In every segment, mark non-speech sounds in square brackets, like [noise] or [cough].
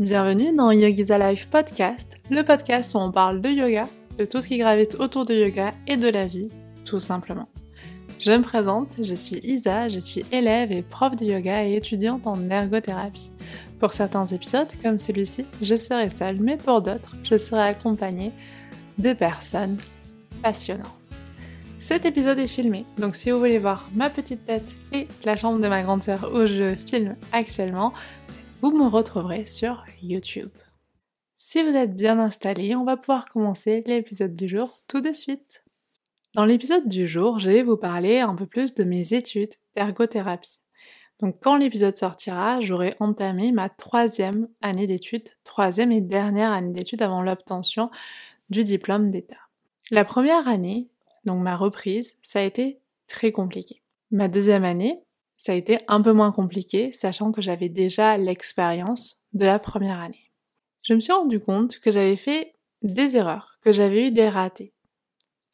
Bienvenue dans Yogi's Life Podcast, le podcast où on parle de yoga, de tout ce qui gravite autour de yoga et de la vie, tout simplement. Je me présente, je suis Isa, je suis élève et prof de yoga et étudiante en ergothérapie. Pour certains épisodes, comme celui-ci, je serai seule, mais pour d'autres, je serai accompagnée de personnes passionnantes. Cet épisode est filmé, donc si vous voulez voir ma petite tête et la chambre de ma grande sœur où je filme actuellement, vous me retrouverez sur YouTube. Si vous êtes bien installé, on va pouvoir commencer l'épisode du jour tout de suite. Dans l'épisode du jour, je vais vous parler un peu plus de mes études d'ergothérapie. Donc quand l'épisode sortira, j'aurai entamé ma troisième année d'études, troisième et dernière année d'études avant l'obtention du diplôme d'État. La première année, donc ma reprise, ça a été très compliqué. Ma deuxième année, ça a été un peu moins compliqué, sachant que j'avais déjà l'expérience de la première année. Je me suis rendu compte que j'avais fait des erreurs, que j'avais eu des ratés.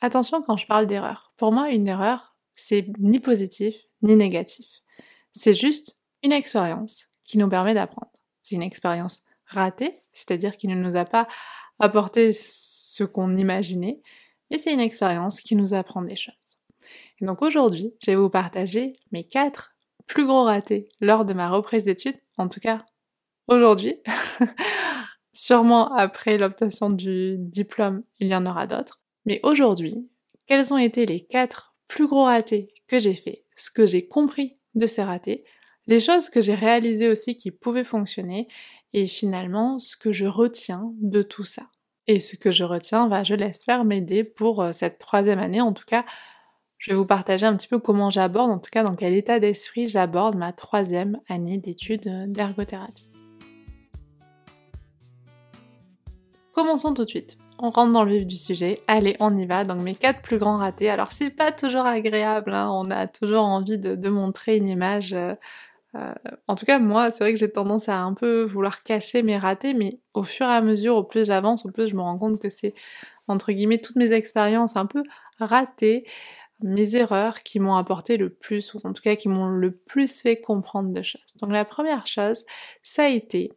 Attention quand je parle d'erreur. Pour moi, une erreur, c'est ni positif ni négatif. C'est juste une expérience qui nous permet d'apprendre. C'est une expérience ratée, c'est-à-dire qui ne nous a pas apporté ce qu'on imaginait, et c'est une expérience qui nous apprend des choses. Et donc aujourd'hui, je vais vous partager mes quatre plus gros ratés lors de ma reprise d'études, en tout cas aujourd'hui. [laughs] Sûrement après l'obtention du diplôme, il y en aura d'autres. Mais aujourd'hui, quels ont été les quatre plus gros ratés que j'ai fait, ce que j'ai compris de ces ratés, les choses que j'ai réalisées aussi qui pouvaient fonctionner, et finalement ce que je retiens de tout ça. Et ce que je retiens va, je l'espère, m'aider pour euh, cette troisième année. En tout cas, je vais vous partager un petit peu comment j'aborde, en tout cas dans quel état d'esprit j'aborde ma troisième année d'études euh, d'ergothérapie. Commençons tout de suite. On rentre dans le vif du sujet. Allez, on y va. Donc mes quatre plus grands ratés. Alors c'est pas toujours agréable. Hein. On a toujours envie de, montrer une image euh, euh, en tout cas, moi, c'est vrai que j'ai tendance à un peu vouloir cacher mes ratés, mais au fur et à mesure, au plus j'avance, au plus je me rends compte que c'est, entre guillemets, toutes mes expériences un peu ratées, mes erreurs qui m'ont apporté le plus, ou en tout cas qui m'ont le plus fait comprendre de choses. Donc la première chose, ça a été,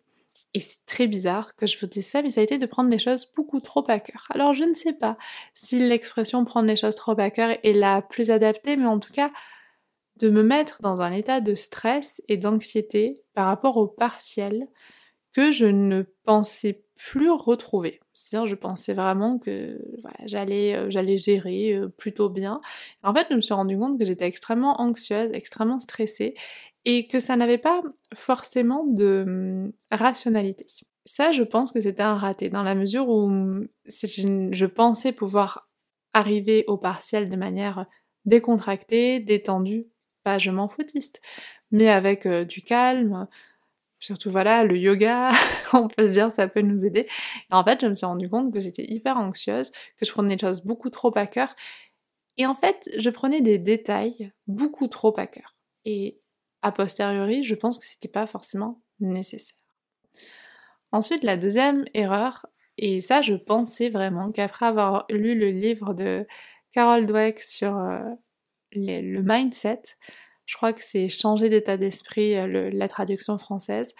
et c'est très bizarre que je vous dise ça, mais ça a été de prendre les choses beaucoup trop à cœur. Alors je ne sais pas si l'expression prendre les choses trop à cœur est la plus adaptée, mais en tout cas, de me mettre dans un état de stress et d'anxiété par rapport au partiel que je ne pensais plus retrouver. C'est-à-dire, je pensais vraiment que j'allais, euh, j'allais gérer euh, plutôt bien. En fait, je me suis rendu compte que j'étais extrêmement anxieuse, extrêmement stressée, et que ça n'avait pas forcément de hum, rationalité. Ça, je pense que c'était un raté, dans la mesure où hum, je pensais pouvoir arriver au partiel de manière décontractée, détendue, pas je m'en foutiste, mais avec euh, du calme, surtout voilà, le yoga, [laughs] on peut se dire ça peut nous aider. En fait, je me suis rendu compte que j'étais hyper anxieuse, que je prenais les choses beaucoup trop à cœur, et en fait, je prenais des détails beaucoup trop à cœur. Et a posteriori, je pense que c'était pas forcément nécessaire. Ensuite, la deuxième erreur, et ça, je pensais vraiment qu'après avoir lu le livre de Carol Dweck sur euh, le mindset. Je crois que c'est changer d'état d'esprit, euh, la traduction française,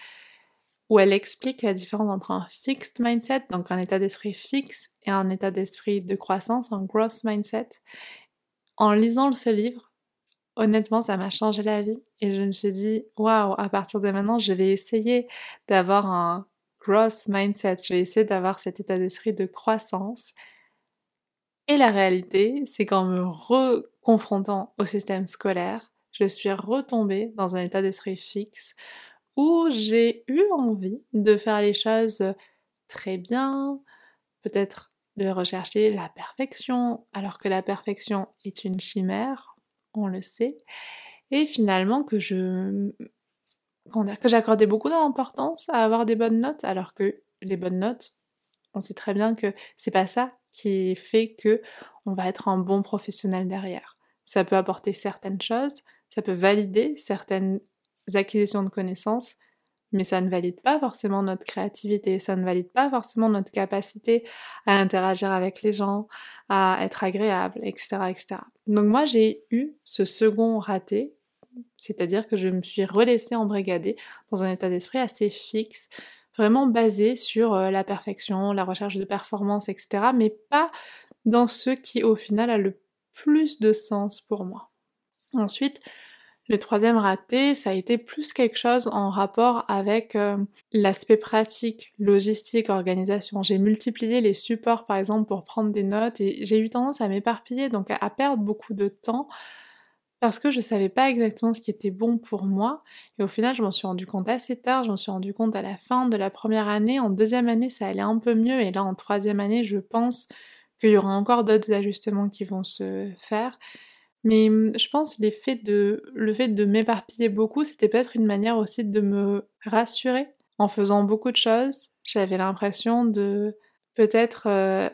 où elle explique la différence entre un fixed mindset, donc un état d'esprit fixe, et un état d'esprit de croissance, un growth mindset. En lisant ce livre, honnêtement, ça m'a changé la vie et je me suis dit, waouh, à partir de maintenant, je vais essayer d'avoir un growth mindset, je vais essayer d'avoir cet état d'esprit de croissance et la réalité, c'est qu'en me reconfrontant au système scolaire, je suis retombée dans un état d'esprit fixe où j'ai eu envie de faire les choses très bien, peut-être de rechercher la perfection, alors que la perfection est une chimère, on le sait, et finalement que je que j'accordais beaucoup d'importance à avoir des bonnes notes, alors que les bonnes notes, on sait très bien que c'est pas ça qui fait que on va être un bon professionnel derrière. Ça peut apporter certaines choses, ça peut valider certaines acquisitions de connaissances, mais ça ne valide pas forcément notre créativité, ça ne valide pas forcément notre capacité à interagir avec les gens, à être agréable, etc. etc. Donc moi j'ai eu ce second raté, c'est-à-dire que je me suis relaissée embrigader dans un état d'esprit assez fixe, vraiment basé sur euh, la perfection, la recherche de performance, etc. Mais pas dans ce qui au final a le plus de sens pour moi. Ensuite, le troisième raté, ça a été plus quelque chose en rapport avec euh, l'aspect pratique, logistique, organisation. J'ai multiplié les supports par exemple pour prendre des notes et j'ai eu tendance à m'éparpiller, donc à, perdre beaucoup de temps parce que je savais pas exactement ce qui était bon pour moi. Et au final, je m'en suis rendu compte assez tard, je m'en suis rendu compte à la fin de la première année. En deuxième année, ça allait un peu mieux et là en troisième année, je pense qu'il y aura encore d'autres ajustements qui vont se faire. Mais mmh, je pense l'effet de, le fait de m'éparpiller beaucoup, c'était peut-être une manière aussi de me rassurer. En faisant beaucoup de choses, j'avais l'impression de peut-être euh,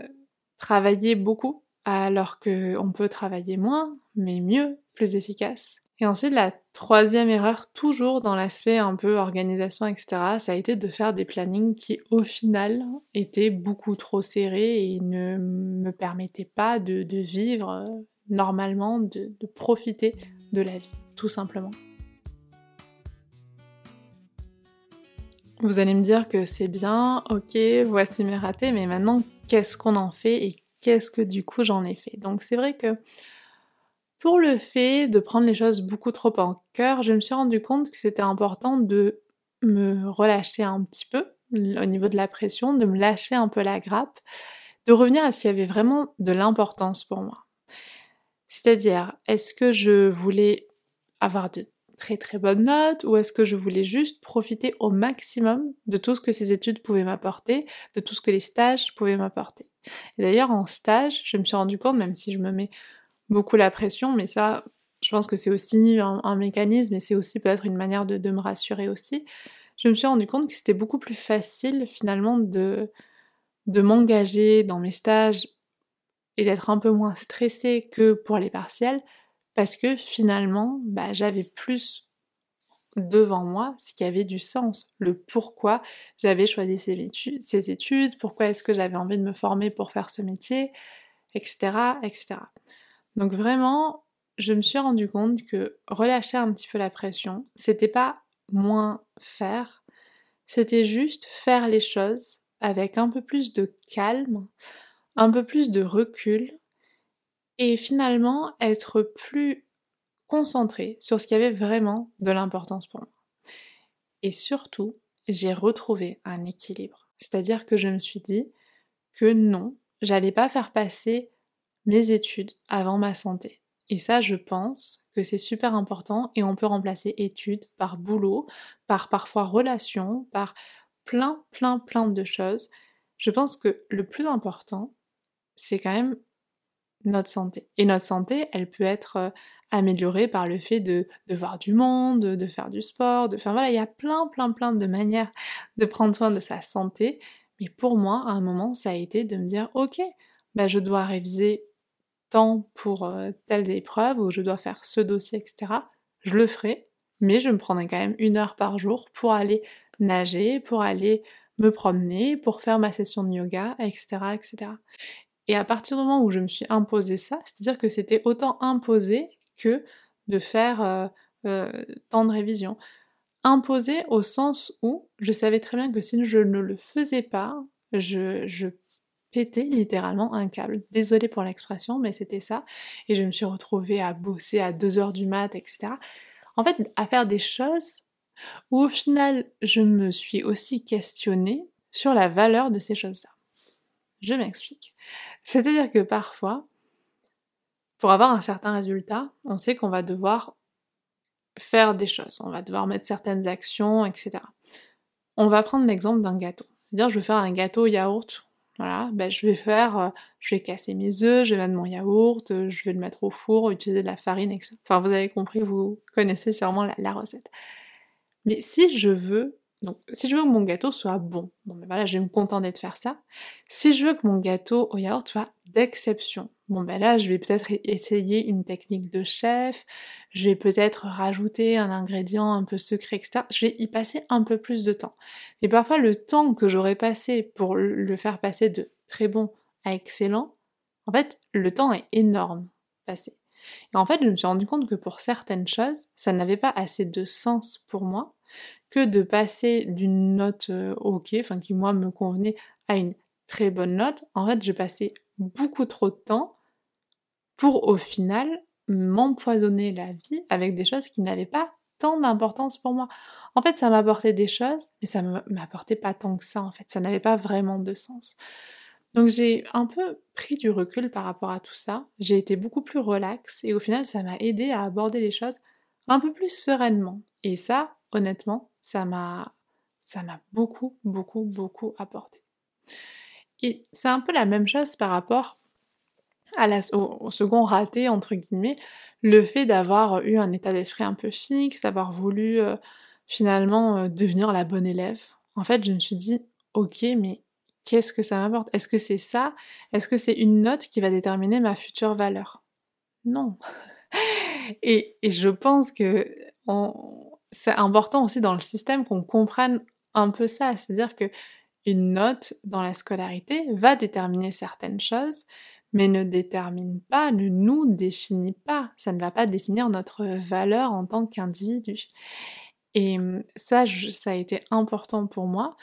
travailler beaucoup, alors qu'on peut travailler moins, mais mieux, plus efficace. Et ensuite, la troisième erreur, toujours dans l'aspect un peu organisation, etc., ça a été de faire des plannings qui, au final, étaient beaucoup trop serrés et ne me permettaient pas de, de vivre euh, normalement de, profiter de la vie, tout simplement. Vous allez me dire que c'est bien, ok, voici mes ratés, mais maintenant, qu'est-ce qu'on en fait et qu'est-ce que du coup j'en ai fait? Donc c'est vrai que pour le fait de prendre les choses beaucoup trop en cœur, je me suis rendu compte que c'était important de me relâcher un petit peu au niveau de la pression, de me lâcher un peu la grappe, de revenir à ce qui avait vraiment de l'importance pour moi. C'est-à-dire, est-ce que je voulais avoir de très très bonnes notes ou est-ce que je voulais juste profiter au maximum de tout ce que ces études pouvaient m'apporter, de tout ce que les stages pouvaient m'apporter? Et d'ailleurs en stage, je me suis rendu compte, même si je me mets beaucoup la pression, mais ça, je pense que c'est aussi un, mécanisme et c'est aussi peut-être une manière de, de, me rassurer aussi, je me suis rendu compte que c'était beaucoup plus facile finalement de, de m'engager dans mes stages et d'être un peu moins stressée que pour les partiels parce que finalement, bah, j'avais plus devant moi ce qui avait du sens, le pourquoi j'avais choisi ces études, pourquoi est-ce que j'avais envie de me former pour faire ce métier, etc., etc. Donc vraiment, je me suis rendu compte que relâcher un petit peu la pression, c'était pas moins faire, c'était juste faire les choses avec un peu plus de calme, un peu plus de recul et finalement être plus concentré sur ce qui avait vraiment de l'importance pour moi. Et surtout, j'ai retrouvé un équilibre. C'est-à-dire que je me suis dit que non, j'allais pas faire passer mes études avant ma santé. Et ça, je pense que c'est super important et on peut remplacer études par boulot, par parfois relation, par plein, plein, plein de choses. Je pense que le plus important, c'est quand même notre santé. Et notre santé, elle peut être euh, améliorée par le fait de, de voir du monde, de faire du sport, de faire... Voilà, il y a plein, plein, plein de manières de prendre soin de sa santé. Mais pour moi, à un moment, ça a été de me dire, ok, bah, je dois réviser tant pour euh, telle épreuve, ou je dois faire ce dossier, etc. Je le ferai, mais je me prendrai quand même une heure par jour pour aller nager, pour aller me promener, pour faire ma session de yoga, etc., etc. Et à partir du moment où je me suis imposé ça, c'est-à-dire que c'était autant imposé que de faire euh, euh, tant de révisions. Imposé au sens où je savais très bien que si je ne le faisais pas, je, je pétais littéralement un câble. Désolée pour l'expression, mais c'était ça. Et je me suis retrouvée à bosser à 2h du mat, etc. En fait, à faire des choses où au final, je me suis aussi questionnée sur la valeur de ces choses-là. Je m'explique. C'est-à-dire que parfois, pour avoir un certain résultat, on sait qu'on va devoir faire des choses, on va devoir mettre certaines actions, etc. On va prendre l'exemple d'un gâteau. C'est-à-dire, je veux faire un gâteau yaourt. Voilà, ben je vais faire, euh, je vais casser mes œufs, je vais mettre mon yaourt, euh, je vais le mettre au four, utiliser de la farine, etc. Enfin, vous avez compris, vous connaissez sûrement la, la recette. Mais si je veux donc, si je veux que mon gâteau soit bon, bon ben voilà, je vais me contenter de faire ça. Si je veux que mon gâteau au yaourt soit d'exception, bon ben là, je vais peut-être essayer une technique de chef, je vais peut-être rajouter un ingrédient un peu secret, etc. Je vais y passer un peu plus de temps. Et parfois, le temps que j'aurais passé pour le faire passer de très bon à excellent, en fait, le temps est énorme passé. Et en fait, je me suis rendu compte que pour certaines choses, ça n'avait pas assez de sens pour moi que de passer d'une note euh, ok, enfin qui moi me convenait, à une très bonne note. En fait, j'ai passé beaucoup trop de temps pour au final m'empoisonner la vie avec des choses qui n'avaient pas tant d'importance pour moi. En fait, ça m'apportait des choses, mais ça m'apportait pas tant que ça, en fait. Ça n'avait pas vraiment de sens. Donc j'ai un peu pris du recul par rapport à tout ça. J'ai été beaucoup plus relax et au final, ça m'a aidé à aborder les choses un peu plus sereinement. Et ça, honnêtement, ça m'a ça m'a beaucoup, beaucoup, beaucoup apporté. Et c'est un peu la même chose par rapport à la, au, second raté, entre guillemets, le fait d'avoir eu un état d'esprit un peu fixe, d'avoir voulu euh, finalement euh, devenir la bonne élève. En fait, je me suis dit, ok, mais qu'est-ce que ça m'apporte? Est-ce que c'est ça? Est-ce que c'est une note qui va déterminer ma future valeur? Non. [laughs] et, et, je pense que c'est important aussi dans le système qu'on comprenne un peu ça, c'est-à-dire que une note dans la scolarité va déterminer certaines choses, mais ne détermine pas, ne nous définit pas. Ça ne va pas définir notre valeur en tant qu'individu. Et hum, ça, ça a été important pour moi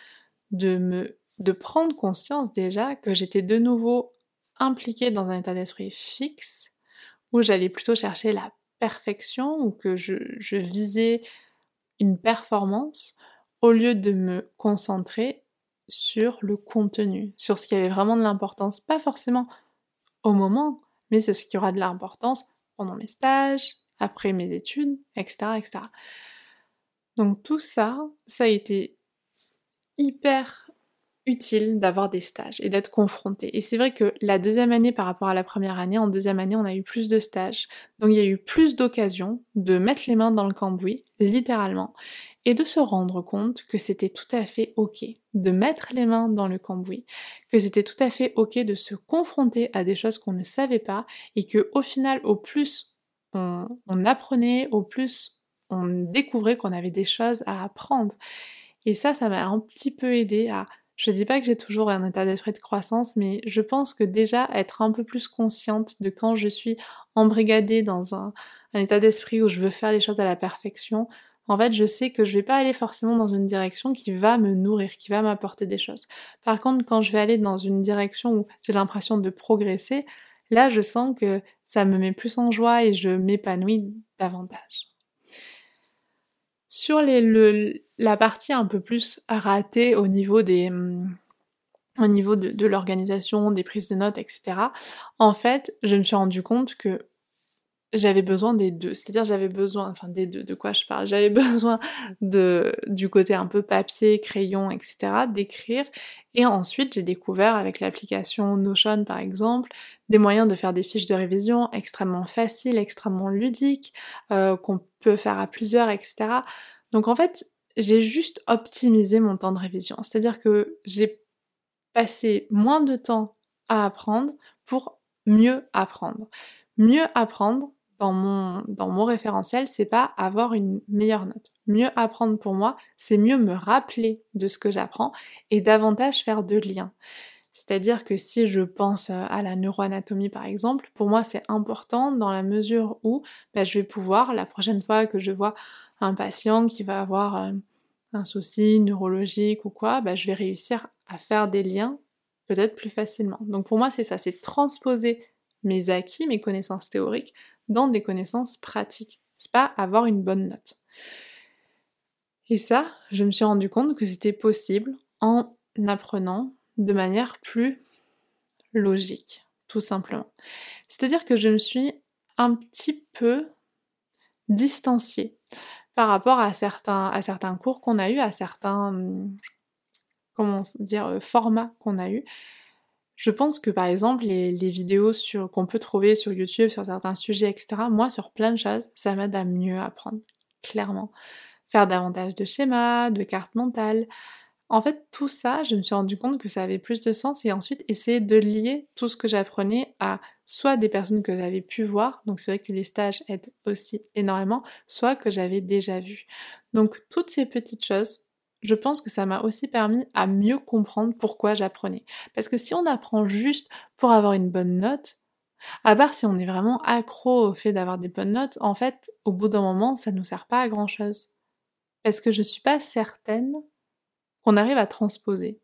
de me de prendre conscience déjà que j'étais de nouveau impliquée dans un état d'esprit fixe, où j'allais plutôt chercher la perfection, ou que je, je visais performance, au lieu de me concentrer sur le contenu, sur ce qui avait vraiment de l'importance, pas forcément au moment, mais c'est ce qui aura de l'importance pendant mes stages, après mes études, etc., etc. Donc tout ça, ça a été hyper utile d'avoir des stages et d'être confronté. Et c'est vrai que la deuxième année par rapport à la première année, en deuxième année, on a eu plus de stages. Donc il y a eu plus d'occasions de mettre les mains dans le cambouis, littéralement, et de se rendre compte que c'était tout à fait ok de mettre les mains dans le cambouis, que c'était tout à fait ok de se confronter à des choses qu'on ne savait pas et que au final, au plus on, on apprenait, au plus on découvrait qu'on avait des choses à apprendre. Et ça, ça m'a un petit peu aidé à je dis pas que j'ai toujours un état d'esprit de croissance, mais je pense que déjà être un peu plus consciente de quand je suis embrigadée dans un, état d'esprit où je veux faire les choses à la perfection, en fait, je sais que je vais pas aller forcément dans une direction qui va me nourrir, qui va m'apporter des choses. Par contre, quand je vais aller dans une direction où j'ai l'impression de progresser, là, je sens que ça me met plus en joie et je m'épanouis davantage. Sur la partie un peu plus ratée au niveau hum, de l'organisation, des prises de notes, etc. En fait, je me suis rendu compte que j'avais besoin des deux. C'est-à-dire j'avais besoin, enfin des deux, de quoi je parle? J'avais [laughs] besoin de du côté un peu papier, crayon, etc. d'écrire. Et ensuite j'ai découvert avec l'application Notion par exemple des moyens de faire des fiches de révision extrêmement faciles, extrêmement ludiques, euh, qu'on peut faire à plusieurs, etc. Donc en fait j'ai juste optimisé mon temps de révision. C'est-à-dire que j'ai passé moins de temps à apprendre pour mieux apprendre. Mieux apprendre, dans mon, référentiel, c'est pas avoir une meilleure note. Mieux apprendre pour moi, c'est mieux me rappeler de ce que j'apprends et davantage faire de liens. C'est-à-dire que si je pense à la neuroanatomie par exemple, pour moi c'est important dans la mesure où bah, je vais pouvoir, la prochaine fois que je vois un patient qui va avoir euh, un souci neurologique ou quoi, bah, je vais réussir à faire des liens peut-être plus facilement. Donc pour moi c'est ça, c'est transposer mes acquis, mes connaissances théoriques dans des connaissances pratiques. C'est pas avoir une bonne note. Et ça, je me suis rendu compte que c'était possible en apprenant de manière plus logique, tout simplement. C'est-à-dire que je me suis un petit peu distanciée par rapport à certains, à certains cours qu'on a eu, à certains comment dire, euh, formats qu'on a eu. Je pense que par exemple les, vidéos qu'on peut trouver sur YouTube sur certains sujets, etc., moi sur plein de choses, ça m'aide à mieux apprendre, clairement. Faire davantage de schémas, de cartes mentales. En fait, tout ça, je me suis rendu compte que ça avait plus de sens et ensuite essayer de lier tout ce que j'apprenais à soit des personnes que j'avais pu voir, donc c'est vrai que les stages aident aussi énormément, soit que j'avais déjà vu. Donc toutes ces petites choses, je pense que ça m'a aussi permis à mieux comprendre pourquoi j'apprenais. Parce que si on apprend juste pour avoir une bonne note, à part si on est vraiment accro au fait d'avoir des bonnes notes, en fait, au bout d'un moment, ça nous sert pas à grand chose. parce que je suis pas certaine qu'on arrive à transposer.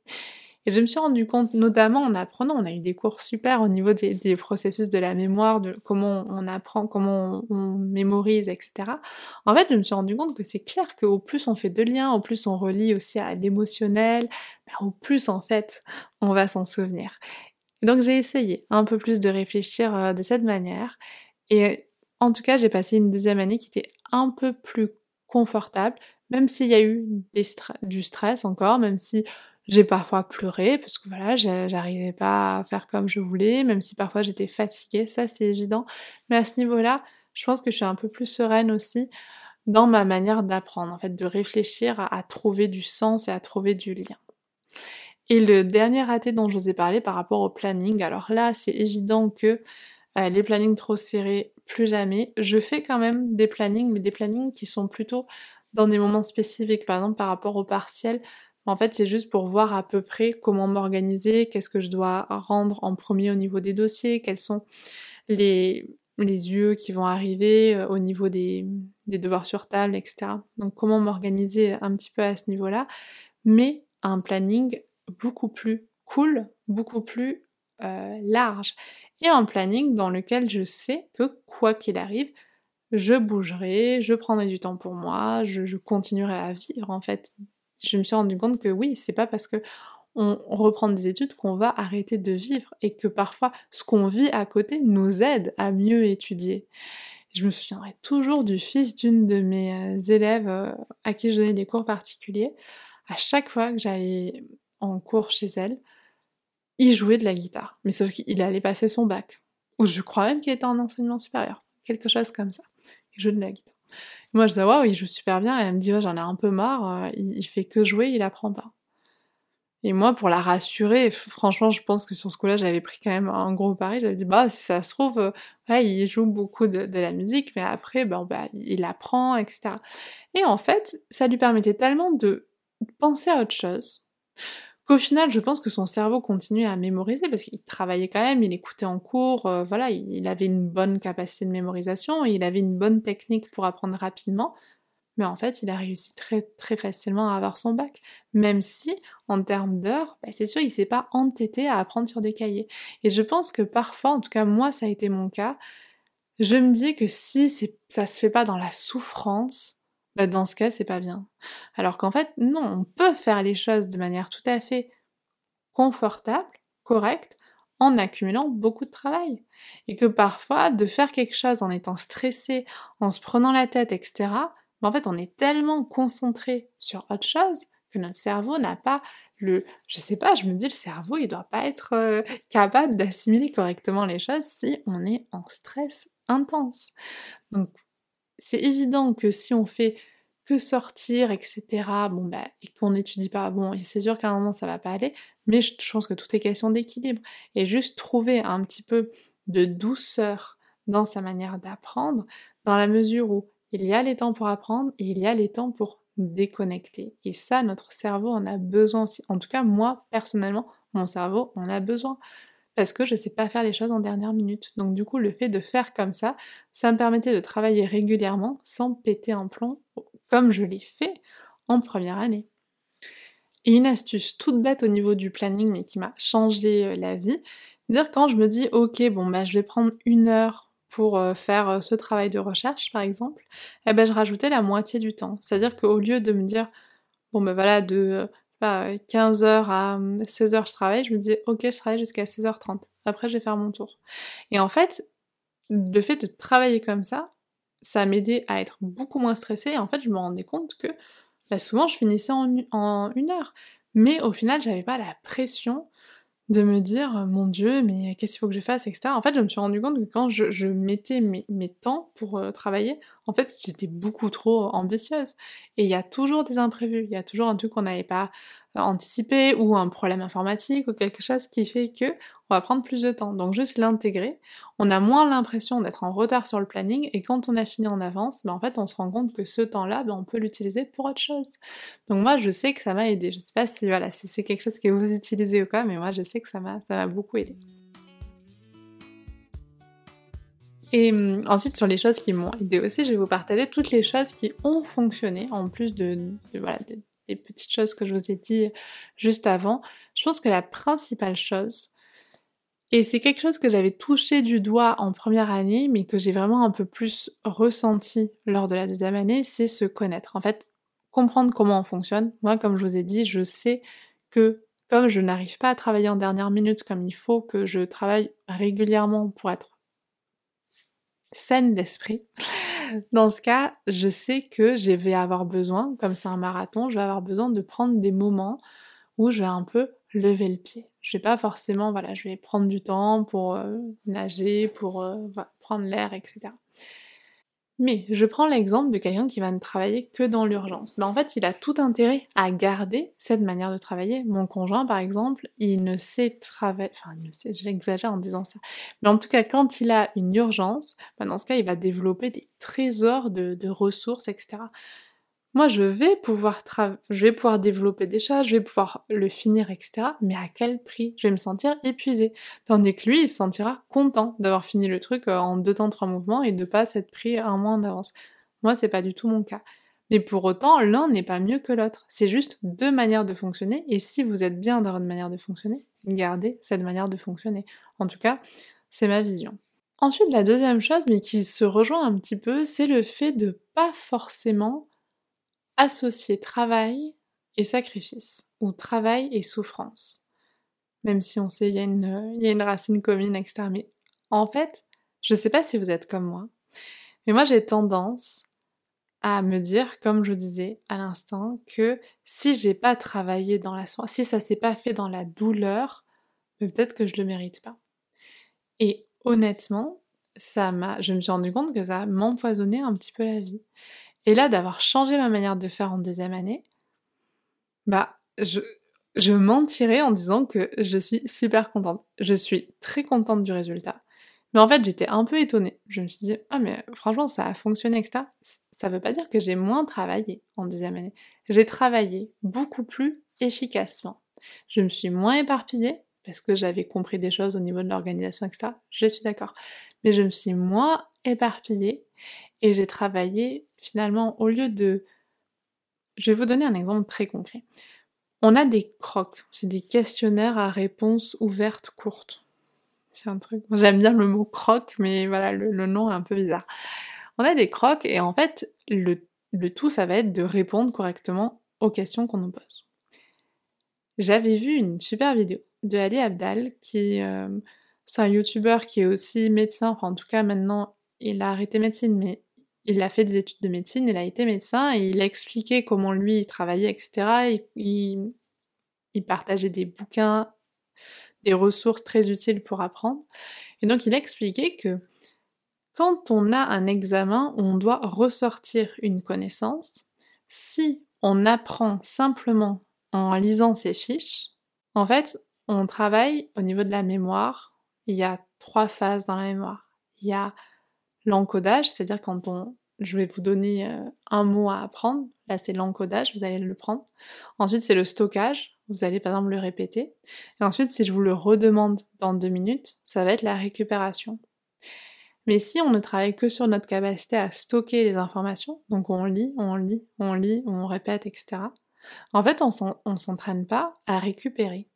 Et je me suis rendu compte, notamment en apprenant, on a eu des cours super au niveau des, processus de la mémoire, de comment on apprend, comment on, mémorise, etc. En fait, je me suis rendu compte que c'est clair qu'au plus on fait de liens, au plus on relie aussi à l'émotionnel, ben, au plus en fait on va s'en souvenir. donc j'ai essayé un peu plus de réfléchir euh, de cette manière. Et en tout cas, j'ai passé une deuxième année qui était un peu plus confortable, même s'il y a eu du stress encore, même si j'ai parfois pleuré parce que voilà, j'arrivais pas à faire comme je voulais, même si parfois j'étais fatiguée, ça c'est évident. Mais à ce niveau-là, je pense que je suis un peu plus sereine aussi dans ma manière d'apprendre, en fait, de réfléchir à, trouver du sens et à trouver du lien. Et le dernier raté dont je vous ai parlé par rapport au planning, alors là, c'est évident que euh, les plannings trop serrés, plus jamais. Je fais quand même des plannings, mais des plannings qui sont plutôt dans des moments spécifiques, par exemple par rapport au partiel. En fait, c'est juste pour voir à peu près comment m'organiser, qu'est-ce que je dois rendre en premier au niveau des dossiers, quels sont les, les yeux qui vont arriver euh, au niveau des, devoirs sur table, etc. Donc comment m'organiser un petit peu à ce niveau-là, mais un planning beaucoup plus cool, beaucoup plus euh, large. Et un planning dans lequel je sais que quoi qu'il arrive, je bougerai, je prendrai du temps pour moi, je continuerai à vivre en fait je me suis rendu compte que oui, c'est pas parce que on reprend des études qu'on va arrêter de vivre et que parfois ce qu'on vit à côté nous aide à mieux étudier. Je me souviendrai toujours du fils d'une de mes euh, élèves euh, à qui je donnais des cours particuliers. À chaque fois que j'allais en cours chez elle, il jouait de la guitare. Mais sauf qu'il allait passer son bac. Ou je crois même qu'il était en enseignement supérieur. Quelque chose comme ça. Il jouait de la guitare. Moi, je dis, waouh, il joue super bien. Et elle me dit, j'en ai un peu marre. Euh, il, fait que jouer, il apprend pas. Et moi, pour la rassurer, franchement, je pense que sur ce coup-là, j'avais pris quand même un gros pari. J'avais dit, bah, si ça se trouve, euh, ouais, il joue beaucoup de, la musique, mais après, bah, il apprend, etc. Et en fait, ça lui permettait tellement de penser à autre chose qu'au final, je pense que son cerveau continuait à mémoriser parce qu'il travaillait quand même, il écoutait en cours, euh, voilà, il avait une bonne capacité de mémorisation, il avait une bonne technique pour apprendre rapidement, mais en fait, il a réussi très très facilement à avoir son bac, même si en termes d'heures, bah, c'est sûr, il s'est pas entêté à apprendre sur des cahiers. Et je pense que parfois, en tout cas moi, ça a été mon cas, je me dis que si ça se fait pas dans la souffrance, bah, dans ce cas, c'est pas bien. Alors qu'en fait, non, on peut faire les choses de manière tout à fait confortable, correcte, en accumulant beaucoup de travail. Et que parfois, de faire quelque chose en étant stressé, en se prenant la tête, etc., bah, en fait, on est tellement concentré sur autre chose que notre cerveau n'a pas le... Je sais pas, je me dis, le cerveau, il doit pas être euh, capable d'assimiler correctement les choses si on est en stress intense. Donc, c'est évident que si on fait que sortir, etc., bon, bah, et qu'on n'étudie pas, bon, c'est sûr qu'à un moment ça va pas aller, mais je pense que tout est question d'équilibre. Et juste trouver un petit peu de douceur dans sa manière d'apprendre, dans la mesure où il y a les temps pour apprendre et il y a les temps pour déconnecter. Et ça, notre cerveau en a besoin aussi. En tout cas, moi, personnellement, mon cerveau en a besoin parce que je sais pas faire les choses en dernière minute. Donc du coup, le fait de faire comme ça, ça me permettait de travailler régulièrement sans péter un plomb, comme je l'ai fait en première année. Et une astuce toute bête au niveau du planning, mais qui m'a changé euh, la vie, dire quand je me dis ok bon bah je vais prendre une heure pour euh, faire euh, ce travail de recherche par exemple, eh ben je rajoutais la moitié du temps. C'est-à-dire qu'au lieu de me dire bon ben voilà de 15h à 16h hum, je travaille, je me disais ok je travaille jusqu'à 16h30, après je vais faire mon tour. Et en fait, le fait de travailler comme ça, ça m'aidait à être beaucoup moins stressée et en fait je me rendais compte que bah, souvent je finissais en, une heure. Mais au final j'avais pas la pression de me dire mon dieu mais qu'est-ce qu'il faut que je fasse etc. En fait je me suis rendu compte que quand je, mettais mes, temps pour euh, travailler, en fait j'étais beaucoup trop ambitieuse. Et il y a toujours des imprévus, il y a toujours un truc qu'on n'avait pas anticipé ou un problème informatique ou quelque chose qui fait que on va prendre plus de temps. Donc juste l'intégrer, on a moins l'impression d'être en retard sur le planning et quand on a fini en avance, ben en fait on se rend compte que ce temps-là, ben on peut l'utiliser pour autre chose. Donc moi je sais que ça m'a aidé. Je sais pas si voilà si c'est quelque chose que vous utilisez ou quoi, mais moi je sais que ça m'a ça m'a beaucoup aidé. Et hum, ensuite, sur les choses qui m'ont aidé aussi, je vais vous partager toutes les choses qui ont fonctionné, en plus de, voilà, des petites choses que je vous ai dit juste avant. Je pense que la principale chose, et c'est quelque chose que j'avais touché du doigt en première année, mais que j'ai vraiment un peu plus ressenti lors de la deuxième année, c'est se connaître. En fait, comprendre comment on fonctionne. Moi, comme je vous ai dit, je sais que comme je n'arrive pas à travailler en dernière minute comme il faut, que je travaille régulièrement pour être saine d'esprit, dans ce cas, je sais que je vais avoir besoin, comme c'est un marathon, je vais avoir besoin de prendre des moments où je vais un peu lever le pied. Je vais pas forcément, voilà, je vais prendre du temps pour euh, nager, pour euh, prendre l'air, etc. Mais je prends l'exemple de quelqu'un qui va ne travailler que dans l'urgence. Mais en fait, il a tout intérêt à garder cette manière de travailler. Mon conjoint, par exemple, il ne sait travailler, enfin, il ne sait, j'exagère en disant ça. Mais en tout cas, quand il a une urgence, bah, dans ce cas, il va développer des trésors de ressources, etc moi je vais pouvoir je vais pouvoir développer des choses, je vais pouvoir le finir, etc. Mais à quel prix? Je vais me sentir épuisée. Tandis que lui, il se sentira content d'avoir fini le truc euh, en deux temps, trois mouvements et de pas s'être pris un mois en avance. Moi, c'est pas du tout mon cas. Mais pour autant, l'un n'est pas mieux que l'autre. C'est juste deux manières de fonctionner. Et si vous êtes bien dans votre manière de fonctionner, gardez cette manière de fonctionner. En tout cas, c'est ma vision. Ensuite, la deuxième chose, mais qui se rejoint un petit peu, c'est le fait de pas forcément associer travail et sacrifice, ou travail et souffrance. Même si on sait qu'il y, a une, racine commune, etc. Mais en fait, je sais pas si vous êtes comme moi, mais moi j'ai tendance à me dire, comme je disais à l'instant, que si j'ai pas travaillé dans la si ça s'est pas fait dans la douleur, peut-être que je le mérite pas. Et honnêtement, ça m'a, je me suis rendu compte que ça m'empoisonnait un petit peu la vie. Et là, d'avoir changé ma manière de faire en deuxième année, bah, je, mentirais en disant que je suis super contente. Je suis très contente du résultat. Mais en fait, j'étais un peu étonnée. Je me suis dit, ah, mais franchement, ça a fonctionné, etc. Ça veut pas dire que j'ai moins travaillé en deuxième année. J'ai travaillé beaucoup plus efficacement. Je me suis moins éparpillée parce que j'avais compris des choses au niveau de l'organisation, etc. Je suis d'accord. Mais je me suis moins éparpillée et j'ai travaillé finalement, au lieu de... Je vais vous donner un exemple très concret. On a des crocs, c'est des questionnaires à réponse ouverte courte. C'est un truc. J'aime bien le mot croc, mais voilà, le, nom est un peu bizarre. On a des crocs et en fait, le, tout, ça va être de répondre correctement aux questions qu'on nous pose. J'avais vu une super vidéo de Ali Abdal, qui euh, c'est un youtubeur qui est aussi médecin, enfin en tout cas maintenant il a arrêté médecine, mais il a fait des études de médecine, il a été médecin et il a expliqué comment lui il travaillait, etc. il, partageait des bouquins, des ressources très utiles pour apprendre. Et donc il a expliqué que quand on a un examen, on doit ressortir une connaissance. Si on apprend simplement en lisant ses fiches, en fait, on travaille au niveau de la mémoire. Il y a trois phases dans la mémoire. Il y a l'encodage, c'est-à-dire quand on, je vais vous donner euh, un mot à apprendre, là c'est l'encodage, vous allez le prendre. Ensuite c'est le stockage, vous allez par exemple le répéter. Et ensuite si je vous le redemande dans deux minutes, ça va être la récupération. Mais si on ne travaille que sur notre capacité à stocker les informations, donc on lit, on lit, on lit, on répète, etc., en fait on ne s'entraîne pas à récupérer.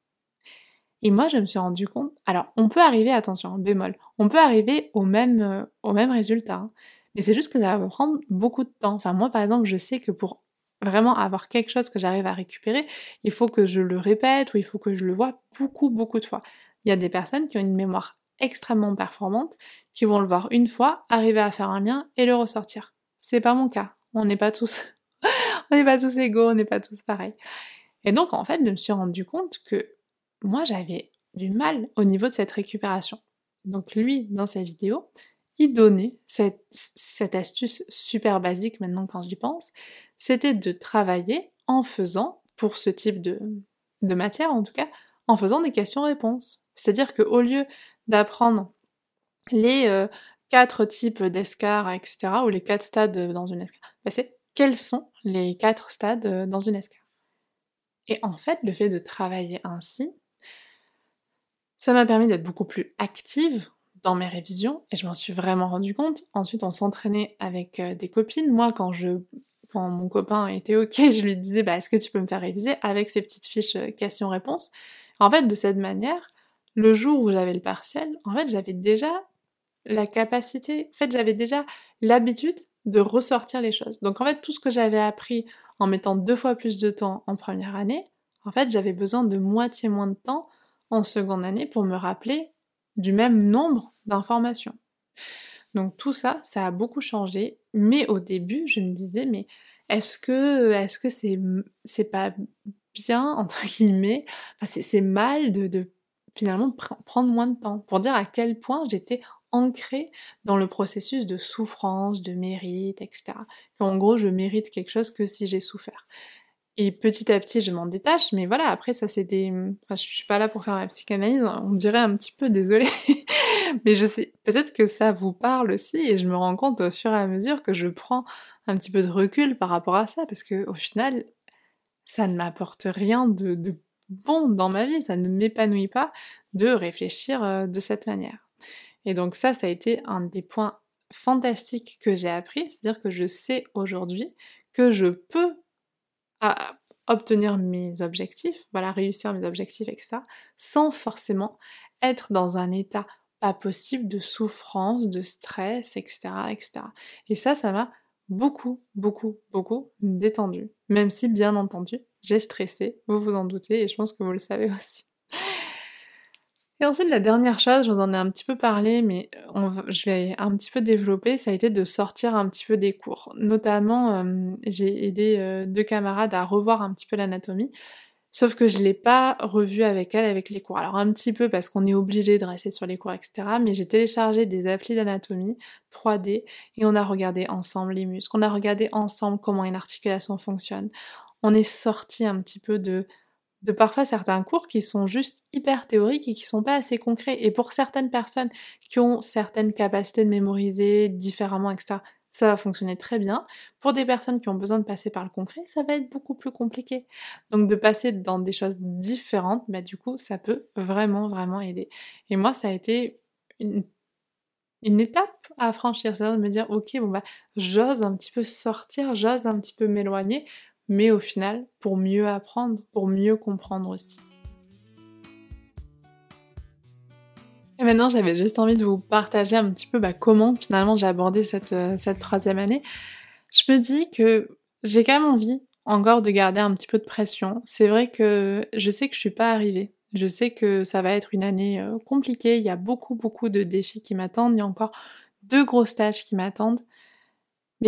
Et moi, je me suis rendu compte. Alors, on peut arriver, attention, bémol, on peut arriver au même, euh, résultat. Hein. Mais c'est juste que ça va prendre beaucoup de temps. Enfin, moi, par exemple, je sais que pour vraiment avoir quelque chose que j'arrive à récupérer, il faut que je le répète ou il faut que je le vois beaucoup, beaucoup de fois. Il y a des personnes qui ont une mémoire extrêmement performante, qui vont le voir une fois, arriver à faire un lien et le ressortir. C'est pas mon cas. On n'est pas tous, [laughs] on n'est pas tous égaux, on n'est pas tous pareils. Et donc, en fait, je me suis rendu compte que moi j'avais du mal au niveau de cette récupération. Donc lui, dans sa vidéo, donnait cette, cette astuce super basique maintenant quand j'y pense, c'était de travailler en faisant, pour ce type de, matière en tout cas, en faisant des questions-réponses. C'est-à-dire qu'au lieu d'apprendre les euh, quatre types d'escar, etc., ou les quatre stades dans une escar, bah, c'est quels sont les quatre stades euh, dans une escar. Et en fait, le fait de travailler ainsi, ça m'a permis d'être beaucoup plus active dans mes révisions et je m'en suis vraiment rendu compte. Ensuite, on s'entraînait avec euh, des copines. Moi, quand je quand mon copain était ok, je lui disais bah est-ce que tu peux me faire réviser avec ces petites fiches euh, questions-réponses? En fait, de cette manière, le jour où j'avais le partiel, en fait, j'avais déjà la capacité, en fait, j'avais déjà l'habitude de ressortir les choses. Donc en fait, tout ce que j'avais appris en mettant deux fois plus de temps en première année, en fait, j'avais besoin de moitié moins de temps en seconde année pour me rappeler du même nombre d'informations. Donc tout ça, ça a beaucoup changé, mais au début, je me disais mais est-ce que est-ce que c'est pas bien [laughs] entre guillemets, c'est mal de, finalement prendre moins de temps pour dire à quel point j'étais ancrée dans le processus de souffrance, de mérite, etc. En gros, je mérite quelque chose que si j'ai souffert. Et petit à petit, je m'en détache, mais voilà, après, ça c'est des... Enfin, je suis pas là pour faire ma psychanalyse, on dirait un petit peu, désolé, [laughs] mais je sais, peut-être que ça vous parle aussi, et je me rends compte au fur et à mesure que je prends un petit peu de recul par rapport à ça, parce que au final, ça ne m'apporte rien de, de, bon dans ma vie, ça ne m'épanouit pas de réfléchir euh, de cette manière. Et donc ça, ça a été un des points fantastiques que j'ai appris, c'est-à-dire que je sais aujourd'hui que je peux obtenir mes objectifs, voilà, réussir mes objectifs, etc., sans forcément être dans un état pas possible de souffrance, de stress, etc., etc. Et ça, ça m'a beaucoup, beaucoup, beaucoup détendu. Même si, bien entendu, j'ai stressé, vous vous en doutez, et je pense que vous le savez aussi. Et ensuite, la dernière chose, je vous en ai un petit peu parlé, mais je vais un petit peu développer, ça a été de sortir un petit peu des cours. Notamment, euh, j'ai aidé euh, deux camarades à revoir un petit peu l'anatomie, sauf que je l'ai pas revu avec elles avec les cours. Alors un petit peu parce qu'on est obligé de rester sur les cours, etc. Mais j'ai téléchargé des applis d'anatomie 3D et on a regardé ensemble les muscles, on a regardé ensemble comment une articulation fonctionne. On est sorti un petit peu de de parfois certains cours qui sont juste hyper théoriques et qui sont pas assez concrets. Et pour certaines personnes qui ont certaines capacités de mémoriser différemment, etc., ça va fonctionner très bien. Pour des personnes qui ont besoin de passer par le concret, ça va être beaucoup plus compliqué. Donc de passer dans des choses différentes, bah du coup, ça peut vraiment, vraiment aider. Et moi, ça a été une, étape à franchir, c'est-à-dire de me dire, ok, bon bah, j'ose un petit peu sortir, j'ose un petit peu m'éloigner mais au final pour mieux apprendre, pour mieux comprendre aussi. Et maintenant, j'avais juste envie de vous partager un petit peu bah, comment finalement j'ai abordé cette, euh, cette troisième année. Je me dis que j'ai quand même envie encore de garder un petit peu de pression. C'est vrai que je sais que je suis pas arrivée. Je sais que ça va être une année euh, compliquée. Il y a beaucoup, beaucoup de défis qui m'attendent. Il y a encore deux gros stages qui m'attendent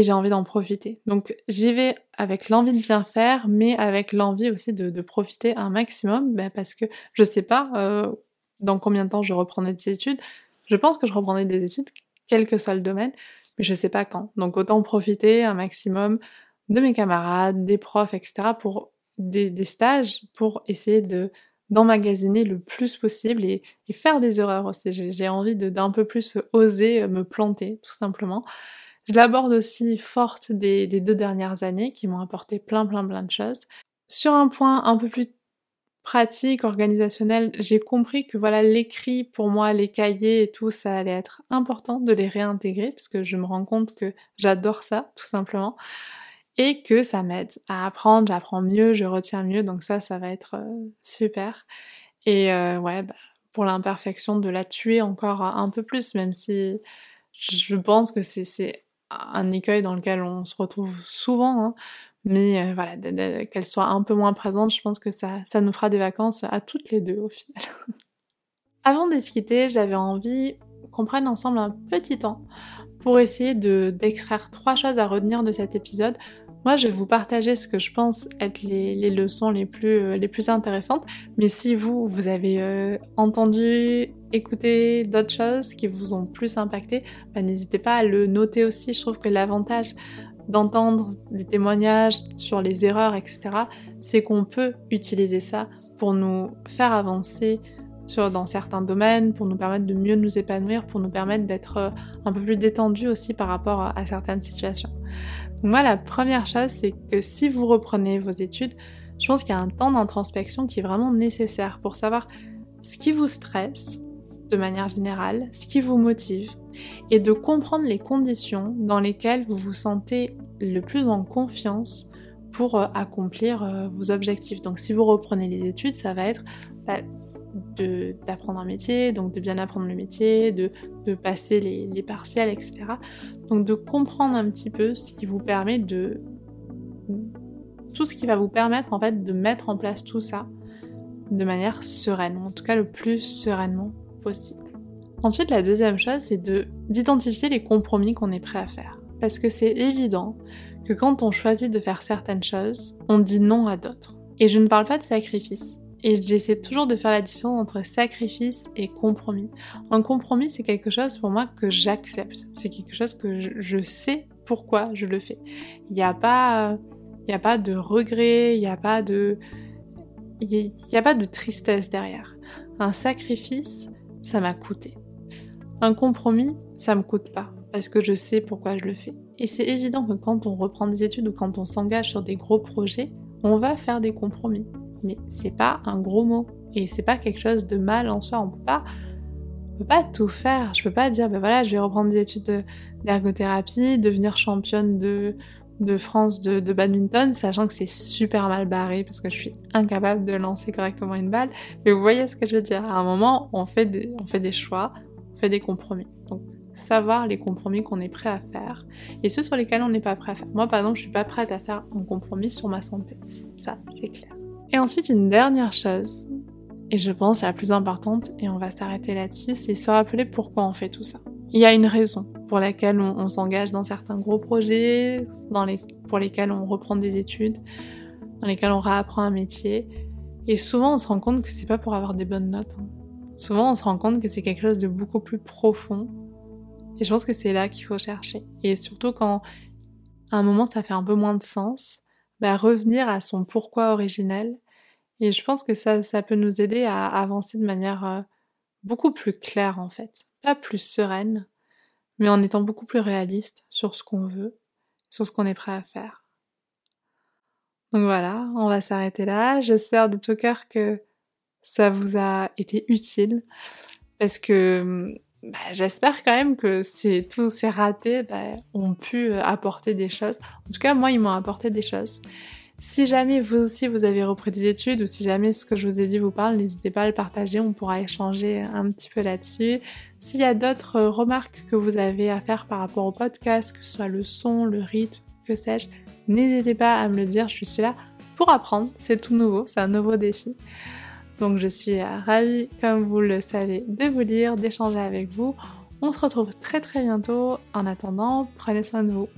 j'ai envie d'en profiter. Donc j'y vais avec l'envie de bien faire, mais avec l'envie aussi de, profiter un maximum, bah, parce que je sais pas euh, dans combien de temps je reprendrai des études. Je pense que je reprendrai des études, quel que soit le domaine, mais je sais pas quand. Donc autant profiter un maximum de mes camarades, des profs, etc. pour des, stages, pour essayer de d'emmagasiner le plus possible et, et, faire des erreurs aussi. J'ai envie d'un peu plus oser me planter, tout simplement. Je l'aborde aussi forte des, deux dernières années qui m'ont apporté plein plein plein de choses. Sur un point un peu plus pratique, organisationnel, j'ai compris que voilà l'écrit pour moi, les cahiers et tout, ça allait être important de les réintégrer parce que je me rends compte que j'adore ça tout simplement et que ça m'aide à apprendre, j'apprends mieux, je retiens mieux, donc ça, ça va être euh, super. Et euh, ouais, bah, pour l'imperfection, de la tuer encore un peu plus, même si je pense que c'est un écueil dans lequel on se retrouve souvent, hein. mais euh, voilà, qu'elle soit un peu moins présente, je pense que ça, nous fera des vacances à toutes les deux au final. [laughs] Avant de se quitter, j'avais envie qu'on prenne ensemble un petit temps pour essayer de d'extraire trois choses à retenir de cet épisode moi, je vais vous partager ce que je pense être les, leçons les plus, euh, les plus intéressantes. Mais si vous, vous avez euh, entendu, écouté d'autres choses qui vous ont plus impacté, bah, n'hésitez pas à le noter aussi. Je trouve que l'avantage d'entendre des témoignages sur les erreurs, etc., c'est qu'on peut utiliser ça pour nous faire avancer dans certains domaines, pour nous permettre de mieux nous épanouir, pour nous permettre d'être euh, un peu plus détendus aussi par rapport à certaines situations. Moi, la première chose, c'est que si vous reprenez vos études, je pense qu'il y a un temps d'introspection qui est vraiment nécessaire pour savoir ce qui vous stresse, de manière générale, ce qui vous motive, et de comprendre les conditions dans lesquelles vous vous sentez le plus en confiance pour euh, accomplir euh, vos objectifs. Donc si vous reprenez les études, ça va être bah, d'apprendre un métier, donc de bien apprendre le métier, de, passer les, les, partiels, etc. Donc de comprendre un petit peu ce qui vous permet de... tout ce qui va vous permettre en fait de mettre en place tout ça de manière sereine, en tout cas le plus sereinement possible. Ensuite, la deuxième chose, c'est de d'identifier les compromis qu'on est prêt à faire. Parce que c'est évident que quand on choisit de faire certaines choses, on dit non à d'autres. Et je ne parle pas de sacrifice. Et j'essaie toujours de faire la différence entre sacrifice et compromis. Un compromis, c'est quelque chose pour moi que j'accepte. C'est quelque chose que je, sais pourquoi je le fais. Il n'y a pas, il a pas de regret, il n'y a pas de, il n'y a pas de tristesse derrière. Un sacrifice, ça m'a coûté. Un compromis, ça me coûte pas, parce que je sais pourquoi je le fais. Et c'est évident que quand on reprend des études ou quand on s'engage sur des gros projets, on va faire des compromis. Mais c'est pas un gros mot. Et c'est pas quelque chose de mal en soi. On peut pas, on peut pas tout faire. Je peux pas dire, ben voilà, je vais reprendre des études d'ergothérapie, devenir championne de, de France de, badminton, sachant que c'est super mal barré parce que je suis incapable de lancer correctement une balle. Mais vous voyez ce que je veux dire. À un moment, on fait des, on fait des choix, on fait des compromis. Donc, savoir les compromis qu'on est prêt à faire et ceux sur lesquels on n'est pas prêt à faire. Moi, par exemple, je suis pas prête à faire un compromis sur ma santé. Ça, c'est clair. Et ensuite, une dernière chose, et je pense c'est la plus importante, et on va s'arrêter là-dessus, c'est se rappeler pourquoi on fait tout ça. Il y a une raison pour laquelle on, s'engage dans certains gros projets, dans les, pour lesquels on reprend des études, dans lesquels on réapprend un métier. Et souvent, on se rend compte que c'est pas pour avoir des bonnes notes. Hein. Souvent, on se rend compte que c'est quelque chose de beaucoup plus profond. Et je pense que c'est là qu'il faut chercher. Et surtout quand, à un moment, ça fait un peu moins de sens, bah, revenir à son pourquoi originel. Et je pense que ça, ça peut nous aider à avancer de manière euh, beaucoup plus claire, en fait. Pas plus sereine, mais en étant beaucoup plus réaliste sur ce qu'on veut, sur ce qu'on est prêt à faire. Donc voilà, on va s'arrêter là. J'espère de tout cœur que ça vous a été utile parce que bah, j'espère quand même que tous ces ratés bah, ont pu apporter des choses. En tout cas, moi, ils m'ont apporté des choses. Si jamais vous aussi vous avez repris des études ou si jamais ce que je vous ai dit vous parle, n'hésitez pas à le partager, on pourra échanger un petit peu là-dessus. S'il y a d'autres remarques que vous avez à faire par rapport au podcast, que ce soit le son, le rythme, que sais-je, n'hésitez pas à me le dire, je suis là pour apprendre, c'est tout nouveau, c'est un nouveau défi. Donc je suis ravie, comme vous le savez, de vous lire, d'échanger avec vous. On se retrouve très très bientôt. En attendant, prenez soin de vous.